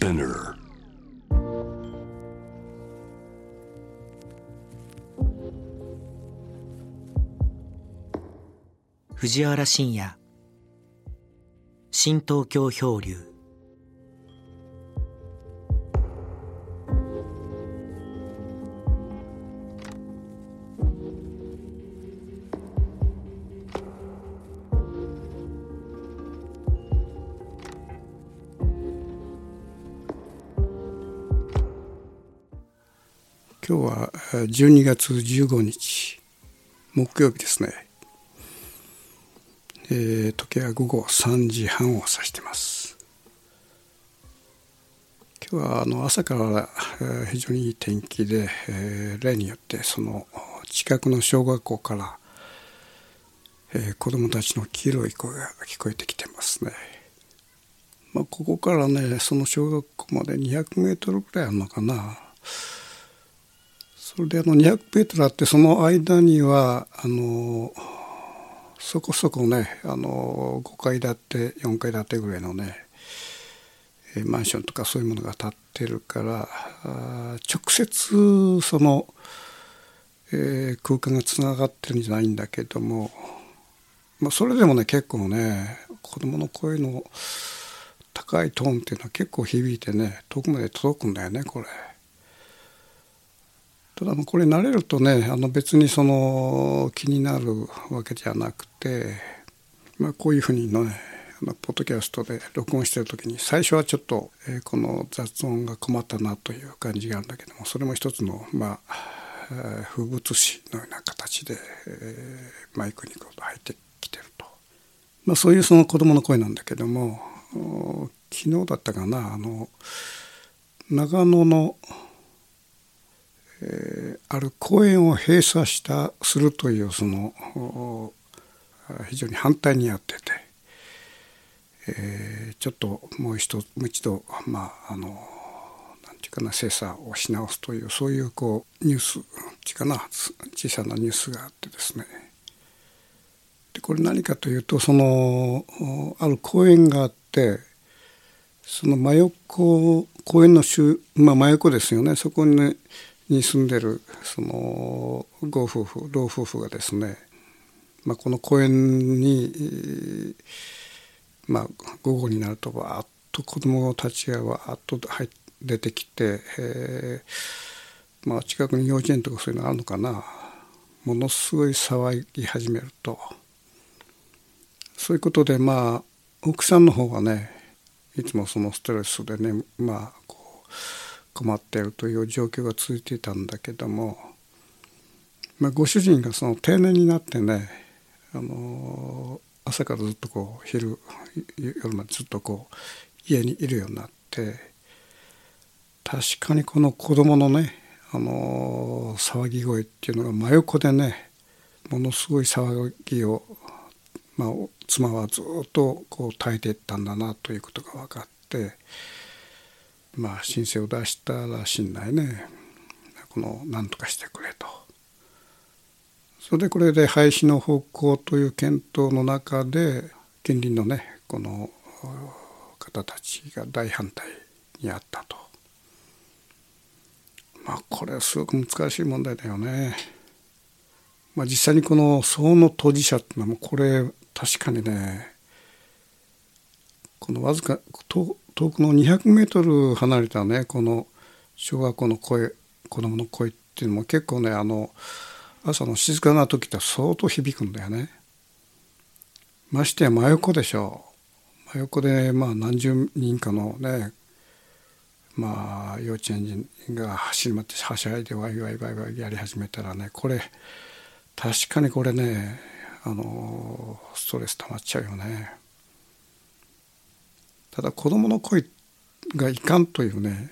Spinner. 藤原信也新東京漂流今日は12月15日木曜日ですね、えー時計は午後3時半を指してます。今日はあの朝から非常にいい天気で、えー例によってその近くの小学校から、えー子どもたちの黄色い声が聞こえてきてますね。まあ、ここからねその小学校まで200メートルぐらいあるのかな。それであの200メートルあってその間にはあのそこそこねあの5階建て4階建てぐらいのねマンションとかそういうものが建ってるからあ直接その、えー空間がつながってるんじゃないんだけども、まあ、それでもね結構ね子供の声の高いトーンっていうのは結構響いてね遠くまで届くんだよねこれ。ただまあこれ慣れるとねあの別にその気になるわけじゃなくて、まあ、こういうふうにねあのポッドキャストで録音してる時に最初はちょっと、えーこの雑音が困ったなという感じがあるんだけどもそれも一つのまあ風物詩のような形で、えーマイクにこう入ってきてると、まあ、そういうその子供の声なんだけども昨日だったかなあの長野のえある公園を閉鎖したするというその非常に反対にやってて、えーちょっともう一度もう一度まああのなんていうかな精査をし直すというそういうこうニュースっていうかな小さなニュースがあってですね。でこれ何かというとそのある公園があってその真横公園の周まあ真横ですよね。そこに,、ね、に住んでるそのご夫婦老夫婦がですね、まあ、この公園に、まあ、午後になるとわーっと子供たちがわーっと入出てきて、えーまあ、近くに幼稚園とかそういうのあるのかな。ものすごい騒ぎ始めると。そういうことでまあ奥さんの方がねいつもそのストレスでねまあこう困っているという状況が続いていたんだけども、まあ、ご主人がその定年になってねあの朝からずっとこう昼夜までずっとこう家にいるようになって確かにこの子供のねあの騒ぎ声っていうのが真横でねものすごい騒ぎを、まあ、妻はずっとこう耐えていったんだなということが分かってまあ申請を出したらしいんだよねこの何とかしてくれと。それでこれで廃止の方向という検討の中で近隣のねこの方たちが大反対にあったと。まあこれはすごく難しい問題だよね。まあ、実際にこの騒の当事者っていうのはもうこれ確かにねこのわずか遠くの200メートル離れたねこの小学校の声子供の声っていうのも結構ねあの朝の静かな時って相当響くんだよね。ましてや真横でしょう。真横でまあ何十人かのねまあ幼稚園児が走り回ってはしゃいでワイワイワイワイやり始めたらねこれ確かにこれねあのストレス溜まっちゃうよね。ただ子供の声がいかんというね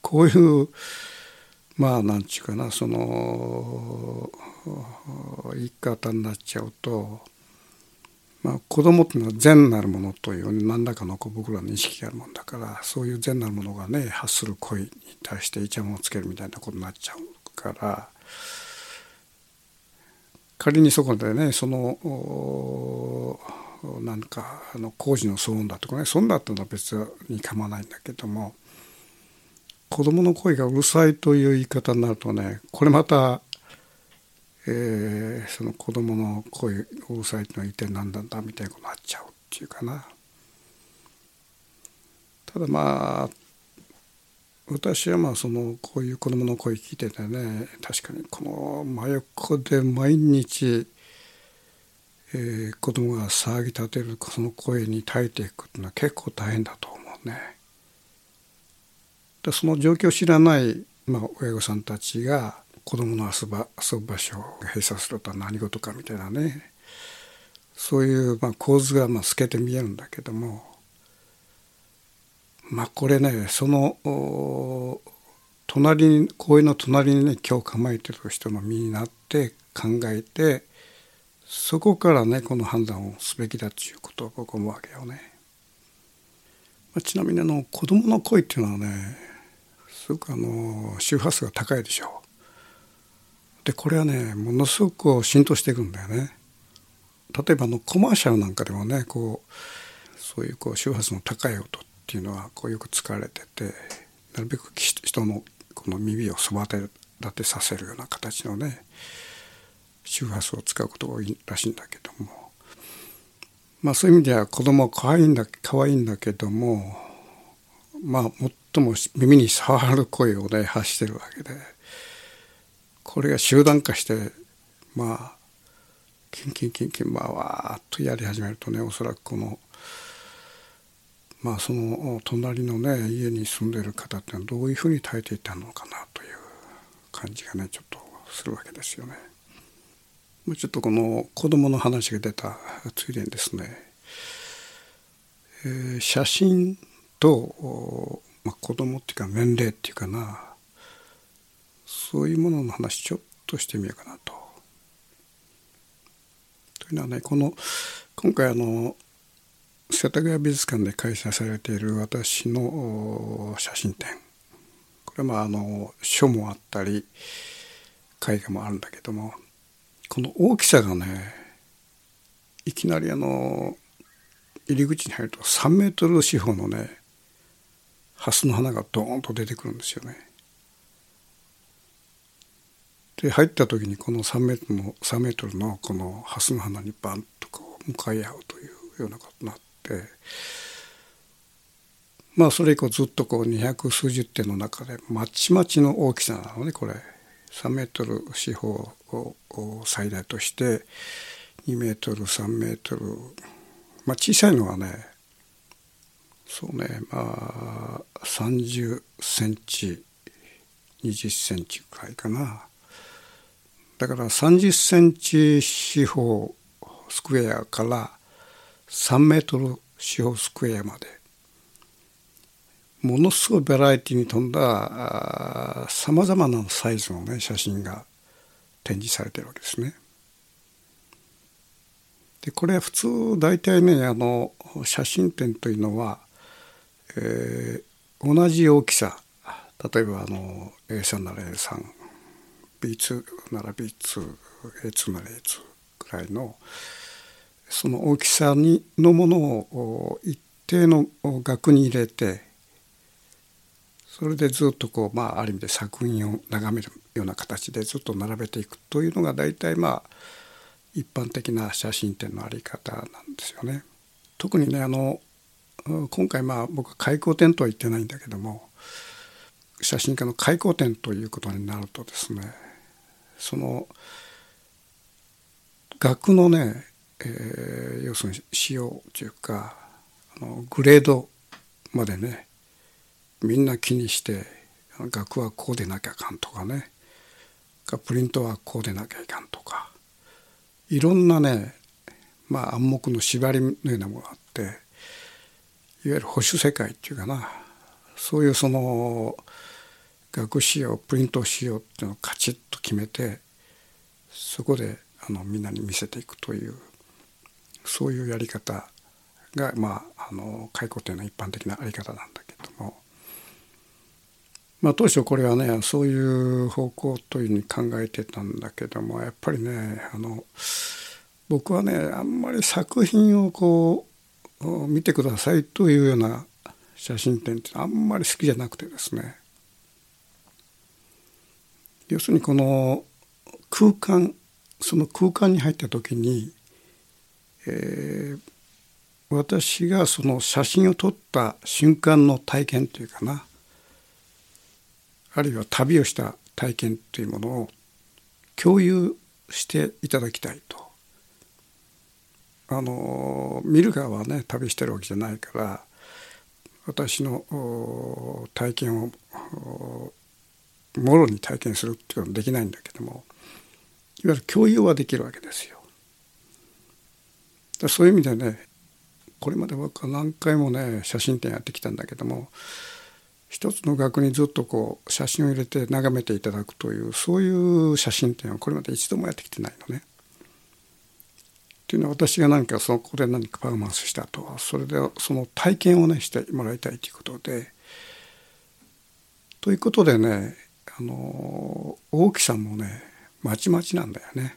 こういうまあなんちゅうかなその言い方になっちゃうと、まあ、子供っていうのは善なるものという何らかのこう僕らの意識があるもんだからそういう善なるものがね発する声に対してイチャモンをつけるみたいなことになっちゃうから仮にそこでねそのなんかあの工事の騒音だとかねそんだったら別に構わないんだけども子供の声がうるさいという言い方になるとねこれまた、えー、その子供の声うるさいのは一体何なんだみたいになっちゃうっていうかな。ただまあ私はまあそのこういう子供の声聞いててね確かにこの真横で毎日、えー、子供が騒ぎ立てるその声に耐えていくっていうのは結構大変だと思うね。でその状況を知らない、まあ、親御さんたちが子供の遊ば遊ぶ場所を閉鎖するとは何事かみたいなねそういうまあ構図がまあ透けて見えるんだけどもまあこれねその隣公園の隣にね今日構えてる人の身になって考えてそこからねこの判断をすべきだということを僕思うわけよね。まあ、ちなみにあの子供の声っていうのはねすごくあの周波数が高いでしょう。でこれはねものすごく浸透していくんだよね。例えばあのコマーシャルなんかでもねこうそういうこう周波数の高い音っていうのはこうよく使われててなるべく人のこの耳を育て立てさせるような形のね周波数を使うことが多いらしいんだけどもまあそういう意味では子供は可愛いんだ可愛いんだけどもまあ最も耳に触る声をね発してるわけでこれが集団化してまあキンキンキンキンまあわーっとやり始めるとねおそらくこのまあその隣のね家に住んでる方ってのはどういうふうに耐えていたのかなという感じがねちょっとするわけですよね。ちょっとこの子供の話が出たついでにですね、えー、写真と、まあ、子供っていうか年齢っていうかなそういうものの話ちょっとしてみようかなと。というのはねこの今回あの世田谷美術館で開催されている私の写真展これはまああの書もあったり絵画もあるんだけどもこの大きさがねいきなりあの入り口に入ると3メートル四方のね蓮の花がドーンと出てくるんですよね。で入った時にこの3メートルの3メートルのこの蓮の花にバンとこう向かい合うというようなことになってまあそれ以降ずっとこう二百数十点の中でまちまちの大きさなのねこれ3メートル四方を最大として2メートル3メートル。まあ小さいのはねそうねまあ30センチ20センチくらいかな。だから30センチ四方スクエアから3メートル四方スクエアまでものすごいバラエティに富んださまざまなサイズのね写真が展示されてるわけですね。でこれ普通大体ねあの写真展というのは、えー、同じ大きさ例えばあの A3 なら A3 B2 なら B2A2 なら A2 くらいのその大きさにのものを一定の額に入れてそれでずっとこうまあある意味で作品を眺めるような形でずっと並べていくというのが大体まあ一般的な写真展のあり方なんですよね。特にねあの今回まあ僕は開口展とは言ってないんだけども写真家の開口展ということになるとですねその額のね、えー、要するに仕様というかあのグレードまでねみんな気にして額はこうでなきゃあかんとかね。プリントはこうでなきゃいかんとか。いろんなねまあ暗黙の縛りのようなものがあっていわゆる保守世界っていうかな。そういうその学仕様プリント仕様っていうのをカチッと決めてそこであのみんなに見せていくというそういうやり方がまああの解雇店のは一般的なあり方なんだけども。まあ当初これはねそういう方向というふうに考えてたんだけどもやっぱりねあの僕はねあんまり作品をこう見てくださいというような写真展ってあんまり好きじゃなくてですね。要するにこの空間その空間に入った時に、えー、私がその写真を撮った瞬間の体験というかな。あるいは旅をした体験というものを共有していただきたいと。あの見る側はね旅してるわけじゃないから私の体験をもろに体験するっていうのはできないんだけどもいわゆる共有はできるわけですよ。そういう意味でねこれまで僕は何回もね写真展やってきたんだけども一つの額にずっとこう写真を入れて眺めていただくというそういう写真展はこれまで一度もやってきてないのね。っていうのは私が何かそこで何かパフォーマンスしたとはそれでその体験をねしてもらいたいということでということでねあの大きさもねまちまちなんだよね。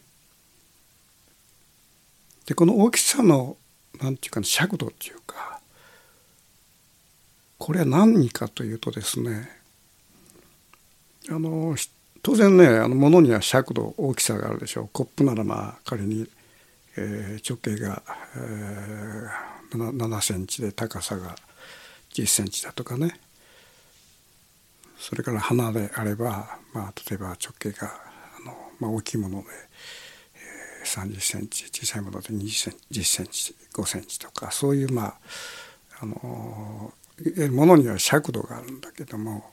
でこの大きさの何て言うか尺度っていうかこれは何かというとですねあの当然ねあの物には尺度大きさがあるでしょう。コップならまあ仮に、えー、直径が、えー、7センチで高さが10センチだとかね。それから花であれば、まあ、例えば直径があの、まあ、大きいもので、えー、30センチ小さいもので20センチ10センチ5センチとかそういうまああのものには尺度があるんだけども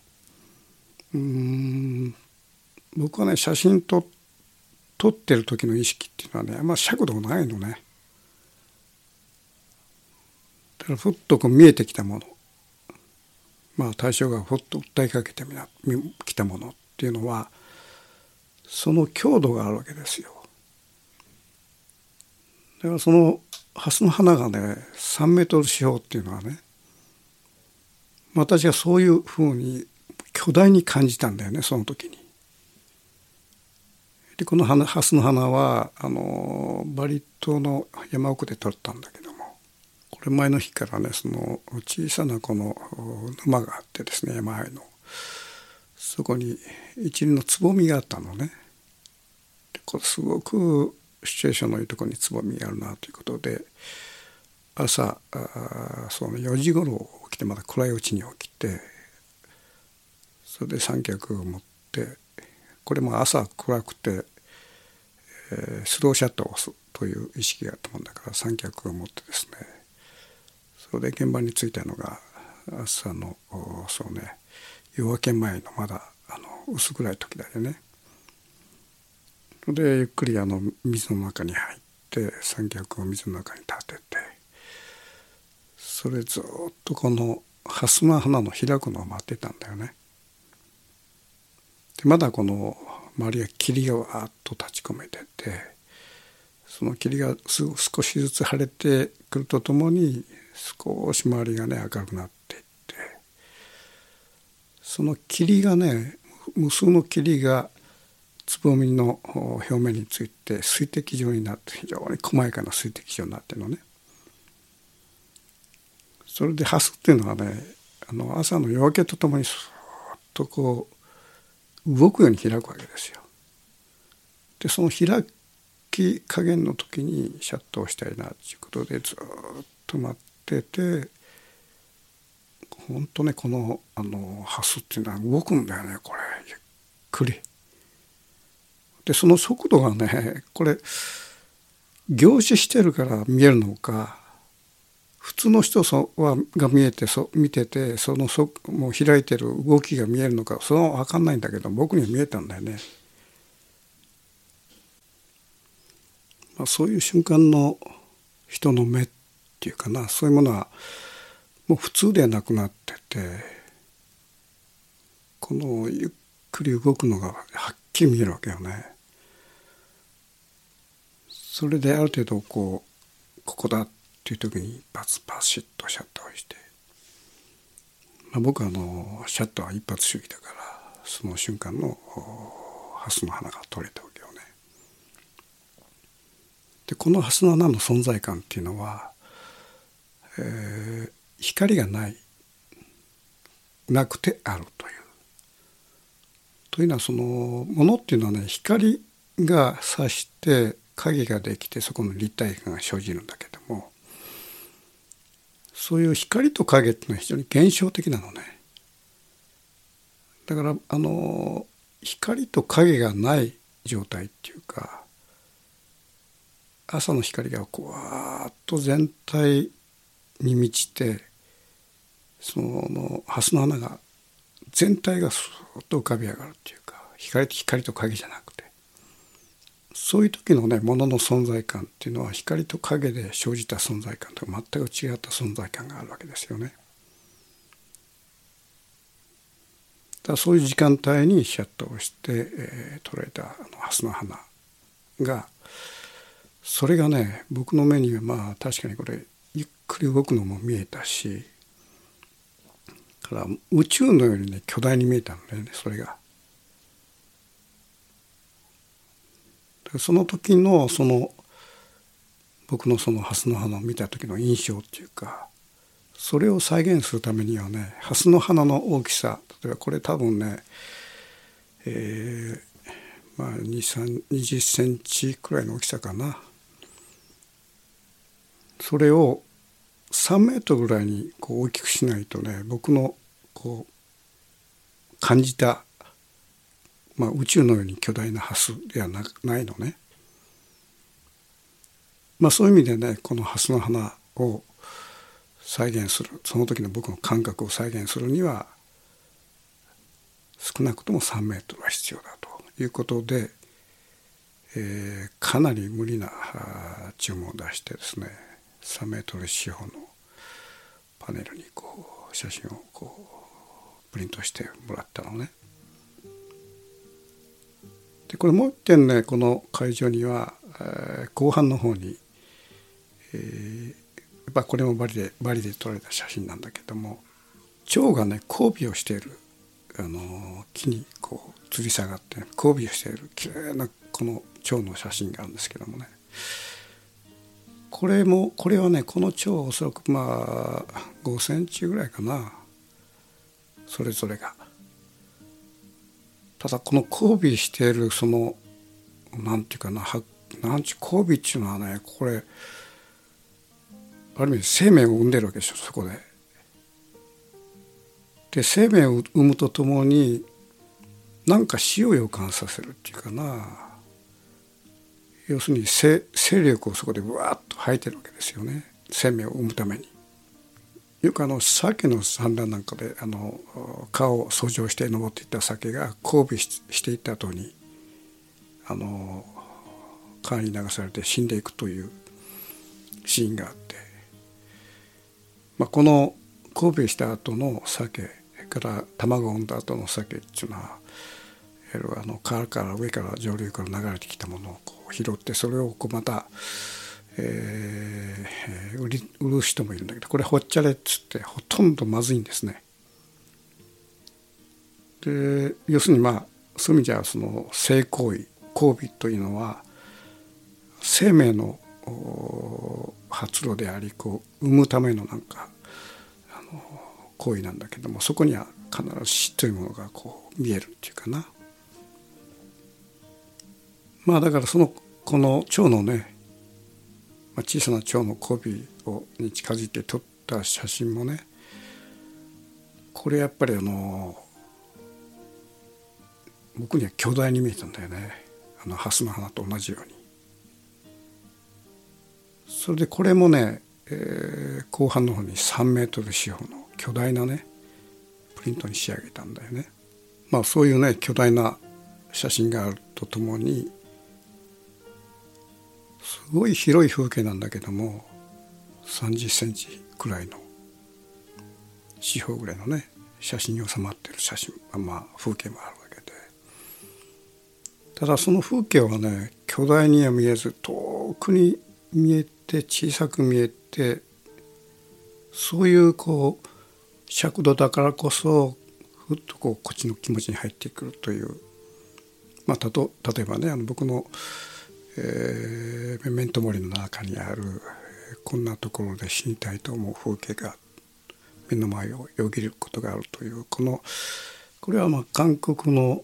うん僕はね写真と撮ってる時の意識っていうのはねあんま尺度ないのね。だからふっとこう見えてきたものまあ対象がふっと訴えかけてきたものっていうのはその強度があるわけですよ。だからそのハスの花がね3メートル四方っていうのはね私はそういうふうに巨大に感じたんだよねその時に。でこの花ハスの花はあのバリ島の山奥で撮ったんだけどもこれ前の日からねその小さなこの沼があってですね山あいのそこに一輪のつぼみがあったのね。でこれすごくシチュエーションのいいとこにつぼみがあるなということで朝あその4時頃起きてまだ暗いうちに起きてそれで三脚を持ってこれも朝暗くて、えー、スローシャットを押すという意識があったもんだから三脚を持ってですねそれで現場に着いたのが朝のそうね夜明け前のまだあの薄暗い時だよね。でゆっくりあの水の中に入って三脚を水の中に立ててそれずっとこの蓮の花の開くのを待ってたんだよね。でまだこの周りは霧がわーっと立ち込めててその霧が少しずつ晴れてくるとともに少し周りがね明るくなっていってその霧がね無数の霧がつぼみの表面について水滴状になって非常に細やかな水滴状になってるのね。それでハスっていうのはねあの朝の夜明けとともにそっとこう動くように開くわけですよ。でその開き加減の時にシャットをしたいなっていうことでずっと待ってて本当ねこのあのハスっていうのは動くんだよねこれゆっくり。でその速度がねこれ凝視してるから見えるのか普通の人はが見えてそ見ててそのそもう開いてる動きが見えるのかそれは分かんないんだけど僕には見えたんだよね。まあ、そういう瞬間の人の目っていうかなそういうものはもう普通ではなくなっててこのゆっくり動くのがはっきり見えるわけよね。それである程度こうここだっていう時に一発パシッとシャッターをして、まあ、僕はあのシャッターは一発主義だからその瞬間のハスの花が取れたわけよね。でこのハスの花の存在感っていうのは、えー、光がないなくてあるという。というのはそのものっていうのはね光が差して影ができてそこの立体感が生じるんだけどもそういう光と影っていうのは非常に現象的なのね。だからあの光と影がない状態っていうか朝の光がこうわーっと全体に満ちてその蓮の花が全体がスーッと浮かび上がるっていうか光と光と影じゃなくそういう時のねものの存在感っていうのは光と影で生じた存在感と全く違った存在感があるわけですよね。だそういう時間帯にシャッターをして、えー、捉えたあの蓮の花がそれがね僕の目にはまあ確かにこれゆっくり動くのも見えたしから宇宙のようにね巨大に見えたんだよねそれが。その時のその僕のその蓮の花を見た時の印象っていうかそれを再現するためにはね蓮の花の大きさ例えばこれ多分ねえー、まあ20センチくらいの大きさかな。それを3メートルぐらいにこう大きくしないとね僕のこう感じた、まあ、宇宙のように巨大な蓮ではないのね。まあ、そういう意味でねこの蓮の花を再現するその時の僕の感覚を再現するには少なくとも3メートルは必要だということで、えー、かなり無理な注文を出してですね3メートル四方のパネルにこう写真をこうプリントしてもらったのね。でこれもう一点ねこの会場には、えー、後半の方に、えー、やっぱこれもバリでバリで撮られた写真なんだけども蝶がね交尾をしているあの木にこう吊り下がって交尾をしている綺麗なこの蝶の写真があるんですけどもねこれもこれはねこの蝶はおそらくまあ5センチぐらいかなそれぞれが。ただこの交尾しているそのなんていうかななんち交尾っていうのはねこれある意味生命を生んでるわけでしょそこで。で生命を生むとともになんか死を予感させるっていうかな要するに勢力をそこでぶわっと吐いてるわけですよね生命を生むために。よくあの鮭の産卵なんかであの川を遡上して登っていった鮭が交尾していった後にあの川に流されて死んでいくというシーンがあって、まあ、この交尾した後の鮭から卵を産んだ後の鮭っていうのはあの川から上から上流から流れてきたものをこう拾ってそれをこうまた、えー、売り売る人もいるんだけどこれほっちゃれっつってほとんどまずいんですね。で要するにまあそういう意味じゃその性行為交尾というのは生命の発露でありこう産むためのなんかあの行為なんだけどもそこには必ず死というものがこう見えるっていうかな。まあだからそのこの蝶のね、まあ、小さな蝶の交尾をに近づいて撮った写真もねこれやっぱりあの僕には巨大に見えたんだよねあの蓮の花と同じように。それでこれもね、えー、後半の方に3メートル四方の巨大なねプリントに仕上げたんだよね。まあそういうね巨大な写真があるとともにすごい広い風景なんだけども30センチくらいの四方ぐらいのね写真に収まってる写真まあ風景もあるわけで。ただその風景はね巨大には見えず遠くに見えて小さく見えてそういうこう尺度だからこそふっとこうこっちの気持ちに入ってくるという。まあたと例えばねあの僕のえー、メメントモリの中にあるこんなところで死にたいと思う風景が目の前をよぎることがあるというこのこれはまあ韓国の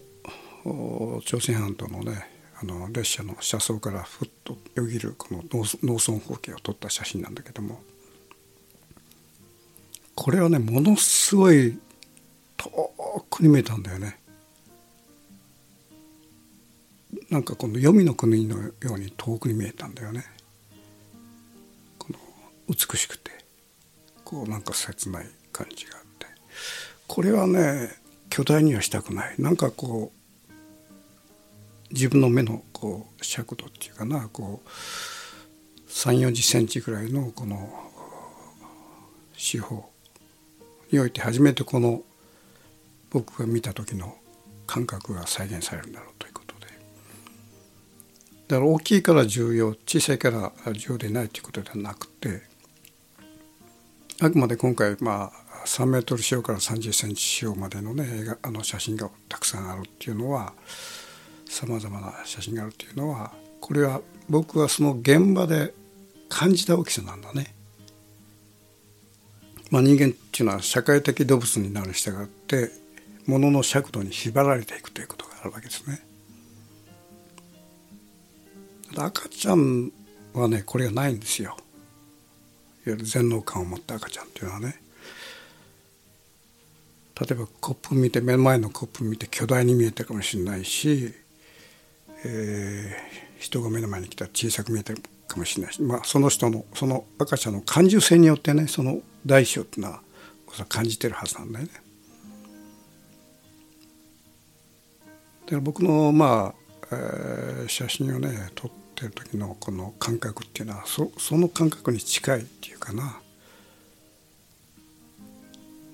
朝鮮半島のねあの列車の車窓からふっとよぎるこの農村風景を撮った写真なんだけどもこれはねものすごい遠くに見えたんだよね。なんかこの黄泉の国のように遠くに見えたんだよね。この美しくてこうなんか切ない感じがあって。これはね巨大にはしたくない。なんかこう自分の目のこう尺度っていうかなこう3 4 0センチぐらいのこの四方において初めてこの僕が見た時の感覚が再現されるんだろう。だから大きいから重要小さいから重要でないということではなくてあくまで今回まあ3メートル四方から30センチ四方までのねあの写真がたくさんあるっていうのはさまざまな写真があるっていうのはこれは僕はその現場で感じた大きさなんだね。まあ、人間っていうのは社会的動物になるに従って物の尺度に縛られていくということがあるわけですね。赤ちゃんはねこれがないんですよ。いわゆる全能感を持った赤ちゃんっていうのはね。例えばコップ見て目の前のコップ見て巨大に見えてるかもしれないし、えー、人が目の前に来たら小さく見えてるかもしれないし、まあ、その人のその赤ちゃんの感受性によってねその大小っていうのは感じてるはずなんだよね。で僕のまあ、えー、写真をね撮ってる時のこの感覚っていうのはそその感覚に近いっていうかな。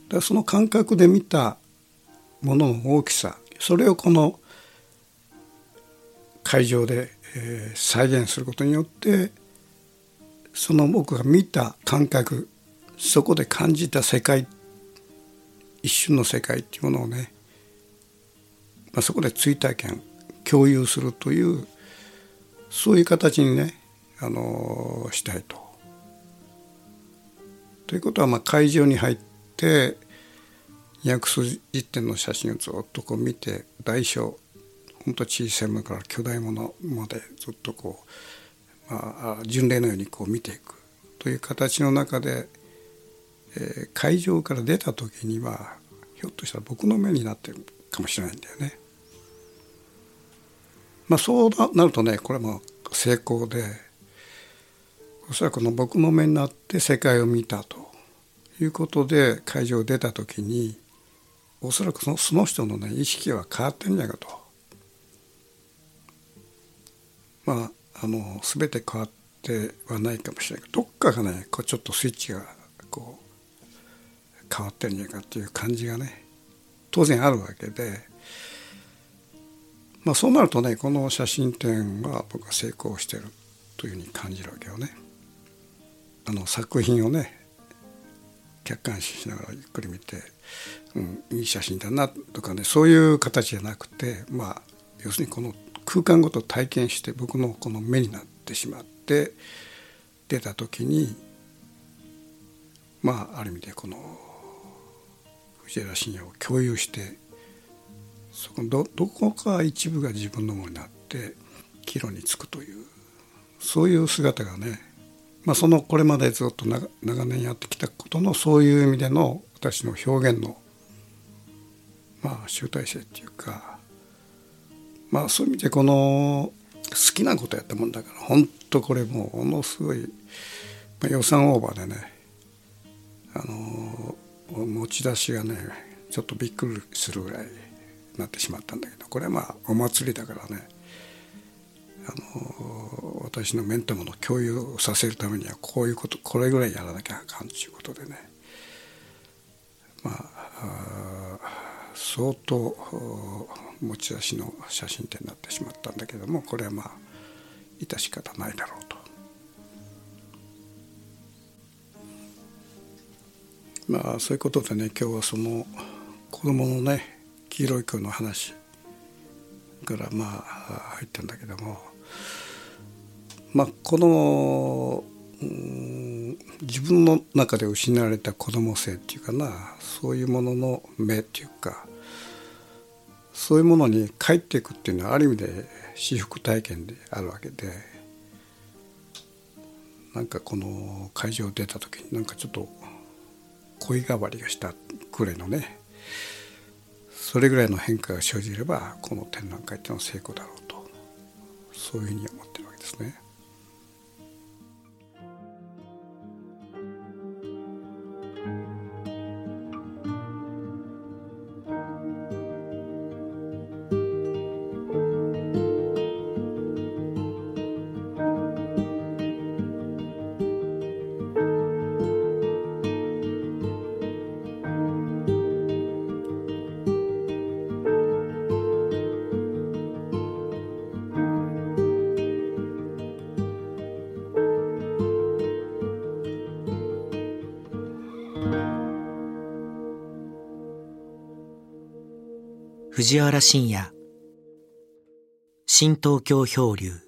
だその感覚で見たものの大きさそれをこの会場で、えー、再現することによってその僕が見た感覚そこで感じた世界一瞬の世界っていうものをね、まあ、そこで追体験共有するというそういう形にね、あの、したいと。ということはまあ会場に入って約数十点の写真をずっとこう見て大小ほんと小さいものから巨大ものまでずっとこう、まあ、巡礼のようにこう見ていくという形の中でえー、会場から出た時にはひょっとしたら僕の目になってるかもしれないんだよね。まあそうなるとねこれも成功でおそらくこの僕の目になって世界を見たということで会場を出た時におそらくそのその人のね意識は変わってるんじゃないかと。まああの全て変わってはないかもしれないけどどっかがねこうちょっとスイッチがこう変わってるんじゃないかっていう感じがね当然あるわけで、まあ、そうなるとねこの写真展は僕は成功してるというふうに感じるわけよね。あの作品をね客観視しながらゆっくり見て、うん、いい写真だなとかねそういう形じゃなくてまあ要するにこの空間ごと体験して僕のこの目になってしまって出た時にまあある意味でこの藤原信也を共有してそこどどこか一部が自分のものになって岐路につくというそういう姿がね、まあ、そのこれまでずっと長年やってきたことのそういう意味での私の表現のまあ集大成っていうかまあそういう意味でこの好きなことやったもんだから本当これもうものすごい、まあ、予算オーバーでねあの持ち出しがねちょっとびっくりするぐらいなってしまったんだけどこれはまあお祭りだからねあの私のメンタルの共有をさせるためにはこういうことこれぐらいやらなきゃあかんということでねまあ相当持ち出しの写真展になってしまったんだけどもこれはまあ致し方ないだろうと。まあそういうことでね今日はその子供のね黄色い子の話からまあ入ったんだけどもまあこの、うん、自分の中で失われた子供性っていうかなそういうものの目っていうかそういうものに帰っていくっていうのはある意味で至福体験であるわけでなんかこの会場を出た時になんかちょっと恋変わりがしたくらいのねそれぐらいの変化が生じればこの展覧会っていうのは成功だろうとそういうふうに思ってるわけですね。藤原信也。新東京漂流。